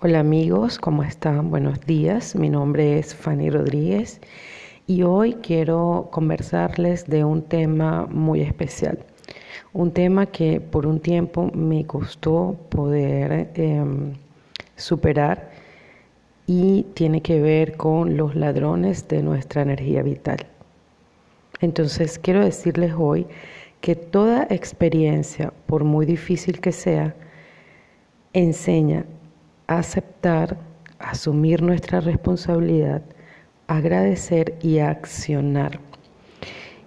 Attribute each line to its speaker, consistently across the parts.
Speaker 1: Hola amigos, ¿cómo están? Buenos días. Mi nombre es Fanny Rodríguez y hoy quiero conversarles de un tema muy especial. Un tema que por un tiempo me costó poder em, superar y tiene que ver con los ladrones de nuestra energía vital. Entonces quiero decirles hoy que toda experiencia, por muy difícil que sea, enseña aceptar, asumir nuestra responsabilidad, agradecer y accionar.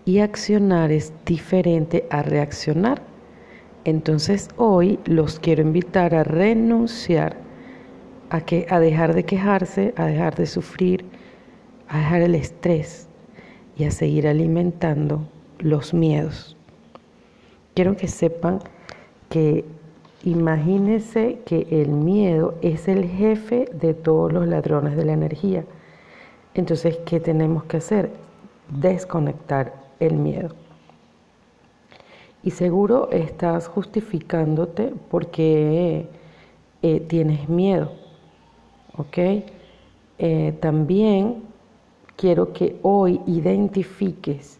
Speaker 1: Y accionar es diferente a reaccionar. Entonces hoy los quiero invitar a renunciar a, que, a dejar de quejarse, a dejar de sufrir, a dejar el estrés y a seguir alimentando los miedos. Quiero que sepan que Imagínense que el miedo es el jefe de todos los ladrones de la energía. Entonces, ¿qué tenemos que hacer? Desconectar el miedo. Y seguro estás justificándote porque eh, tienes miedo. ¿Ok? Eh, también quiero que hoy identifiques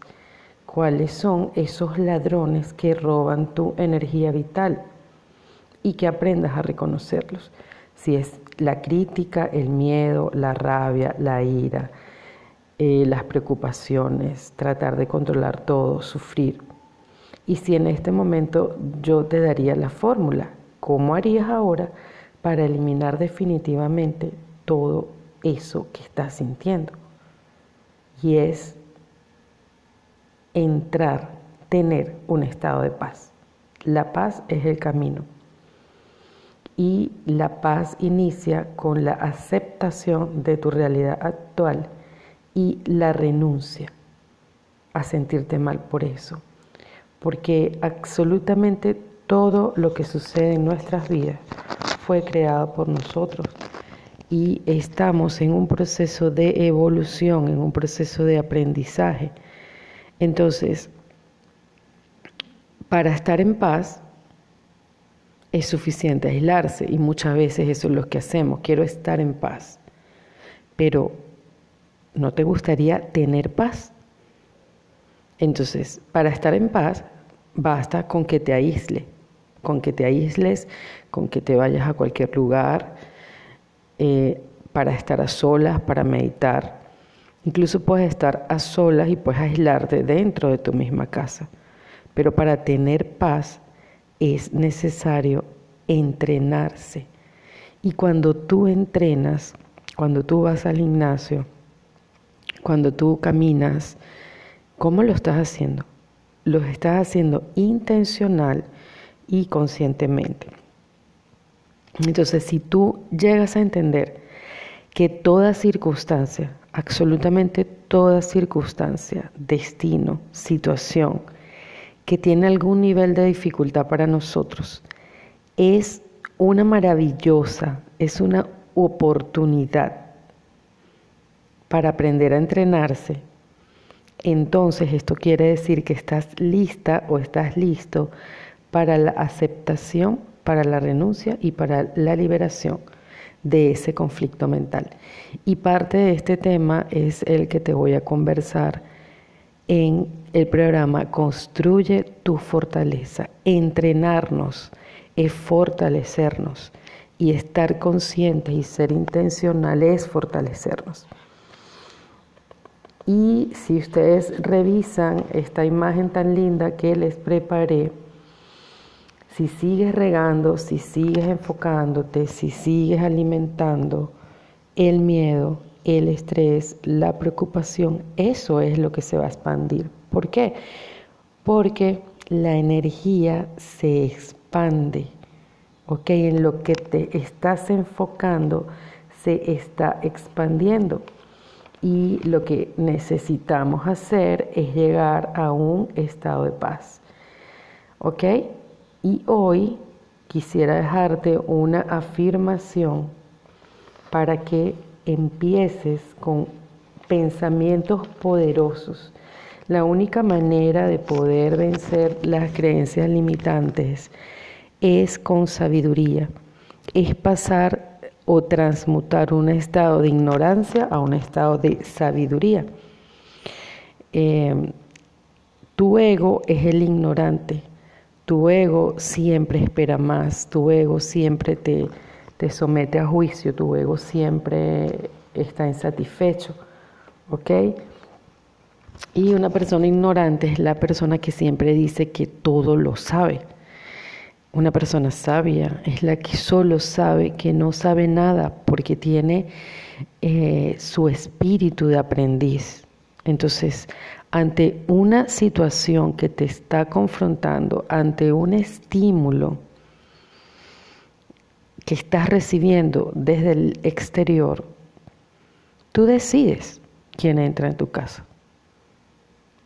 Speaker 1: cuáles son esos ladrones que roban tu energía vital y que aprendas a reconocerlos. Si es la crítica, el miedo, la rabia, la ira, eh, las preocupaciones, tratar de controlar todo, sufrir. Y si en este momento yo te daría la fórmula, ¿cómo harías ahora para eliminar definitivamente todo eso que estás sintiendo? Y es entrar, tener un estado de paz. La paz es el camino y la paz inicia con la aceptación de tu realidad actual y la renuncia a sentirte mal por eso. Porque absolutamente todo lo que sucede en nuestras vidas fue creado por nosotros y estamos en un proceso de evolución, en un proceso de aprendizaje. Entonces, para estar en paz, es suficiente aislarse y muchas veces eso es lo que hacemos. Quiero estar en paz. Pero ¿no te gustaría tener paz? Entonces, para estar en paz, basta con que te aísle, con que te aísles, con que te vayas a cualquier lugar, eh, para estar a solas, para meditar. Incluso puedes estar a solas y puedes aislarte dentro de tu misma casa. Pero para tener paz es necesario entrenarse. Y cuando tú entrenas, cuando tú vas al gimnasio, cuando tú caminas, ¿cómo lo estás haciendo? Lo estás haciendo intencional y conscientemente. Entonces, si tú llegas a entender que toda circunstancia, absolutamente toda circunstancia, destino, situación, que tiene algún nivel de dificultad para nosotros, es una maravillosa, es una oportunidad para aprender a entrenarse. Entonces esto quiere decir que estás lista o estás listo para la aceptación, para la renuncia y para la liberación de ese conflicto mental. Y parte de este tema es el que te voy a conversar en el programa Construye tu fortaleza. Entrenarnos es fortalecernos y estar conscientes y ser intencional es fortalecernos. Y si ustedes revisan esta imagen tan linda que les preparé, si sigues regando, si sigues enfocándote, si sigues alimentando el miedo, el estrés, la preocupación, eso es lo que se va a expandir. ¿Por qué? Porque la energía se expande, ¿ok? En lo que te estás enfocando se está expandiendo. Y lo que necesitamos hacer es llegar a un estado de paz, ¿ok? Y hoy quisiera dejarte una afirmación para que empieces con pensamientos poderosos. La única manera de poder vencer las creencias limitantes es con sabiduría, es pasar o transmutar un estado de ignorancia a un estado de sabiduría. Em, tu ego es el ignorante, tu ego siempre espera más, tu ego siempre te, te somete a juicio, tu ego siempre está insatisfecho, ¿ok? Y una persona ignorante es la persona que siempre dice que todo lo sabe. Una persona sabia es la que solo sabe que no sabe nada porque tiene eh, su espíritu de aprendiz. Entonces, ante una situación que te está confrontando, ante un estímulo que estás recibiendo desde el exterior, tú decides quién entra en tu casa.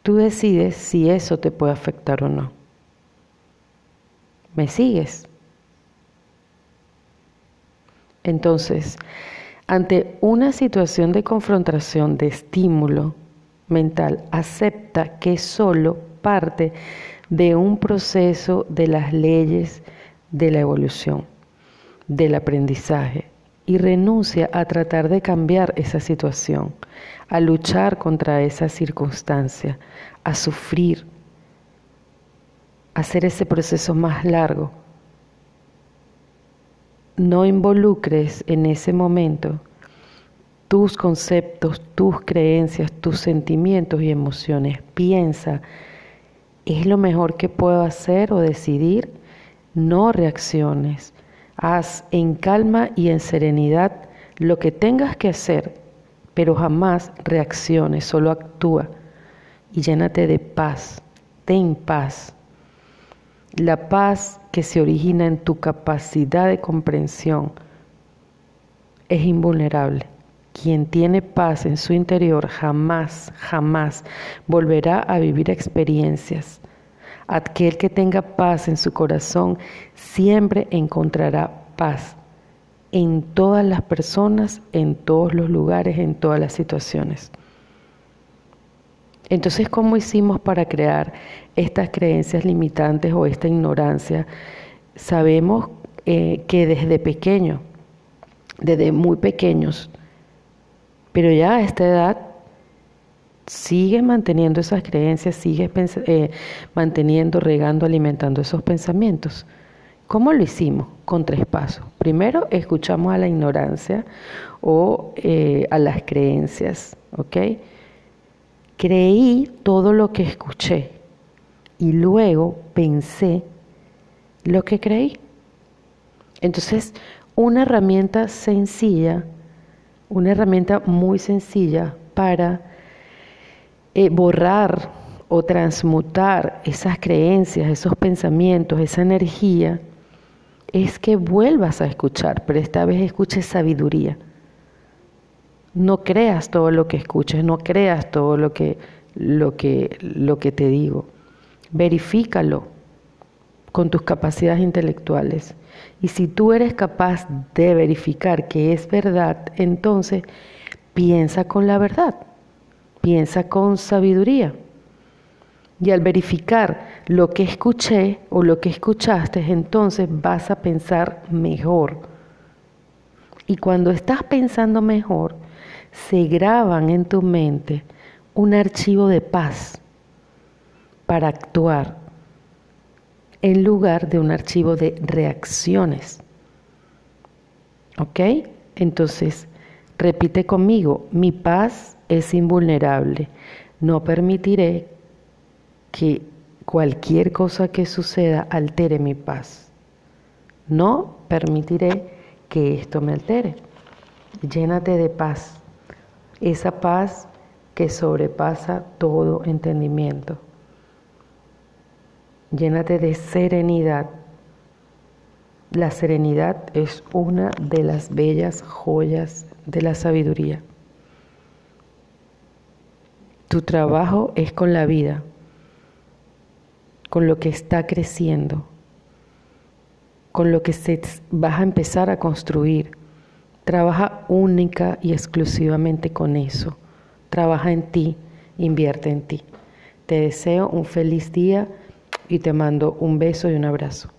Speaker 1: Tú decides si eso te puede afectar o no. ¿Me sigues? Entonces, ante una situación de confrontación, de estímulo mental, acepta que es solo parte de un proceso de las leyes de la evolución, del aprendizaje, y renuncia a tratar de cambiar esa situación, a luchar contra esa circunstancia, a sufrir, hacer ese proceso más largo. No involucres en ese momento tus conceptos, tus creencias, tus sentimientos y emociones. Piensa, ¿es lo mejor que puedo hacer o decidir? No reacciones. Haz en calma y en serenidad lo que tengas que hacer, pero jamás reacciones, solo actúa y llénate de paz. Ten paz. La paz que se origina en tu capacidad de comprensión es invulnerable. Quien tiene paz en su interior jamás, jamás volverá a vivir experiencias. Aquel que tenga paz en su corazón siempre encontrará paz en todas las personas, en todos los lugares, en todas las situaciones. Entonces, ¿cómo hicimos para crear estas creencias limitantes o esta ignorancia? Sabemos eh, que desde pequeño, desde muy pequeños, pero ya a esta edad, sigue manteniendo esas creencias, sigue eh, manteniendo, regando, alimentando esos pensamientos. ¿Cómo lo hicimos? Con tres pasos. Primero, escuchamos a la ignorancia o eh, a las creencias, ¿ok? Creí todo lo que escuché y luego pensé lo que creí. Entonces, una herramienta sencilla, una herramienta muy sencilla para eh, borrar o transmutar esas creencias, esos pensamientos, esa energía, es que vuelvas a escuchar, pero esta vez escuches sabiduría. No creas todo lo que escuches, no creas todo lo que, lo que, lo que te digo. Verifícalo con tus capacidades intelectuales. Y si tú eres capaz de verificar que es verdad, entonces piensa con la verdad, piensa con sabiduría. Y al verificar lo que escuché o lo que escuchaste, entonces vas a pensar mejor. Y cuando estás pensando mejor, se graban en tu mente un archivo de paz para actuar en lugar de un archivo de reacciones. ¿Ok? Entonces, repite conmigo, mi paz es invulnerable. No permitiré que cualquier cosa que suceda altere mi paz. No permitiré que esto me altere. Llénate de paz esa paz que sobrepasa todo entendimiento. Llénate de serenidad. La serenidad es una de las bellas joyas de la sabiduría. Tu trabajo es con la vida, con lo que está creciendo, con lo que se vas a empezar a construir Trabaja única y exclusivamente con eso. Trabaja en ti, invierte en ti. Te deseo un feliz día y te mando un beso y un abrazo.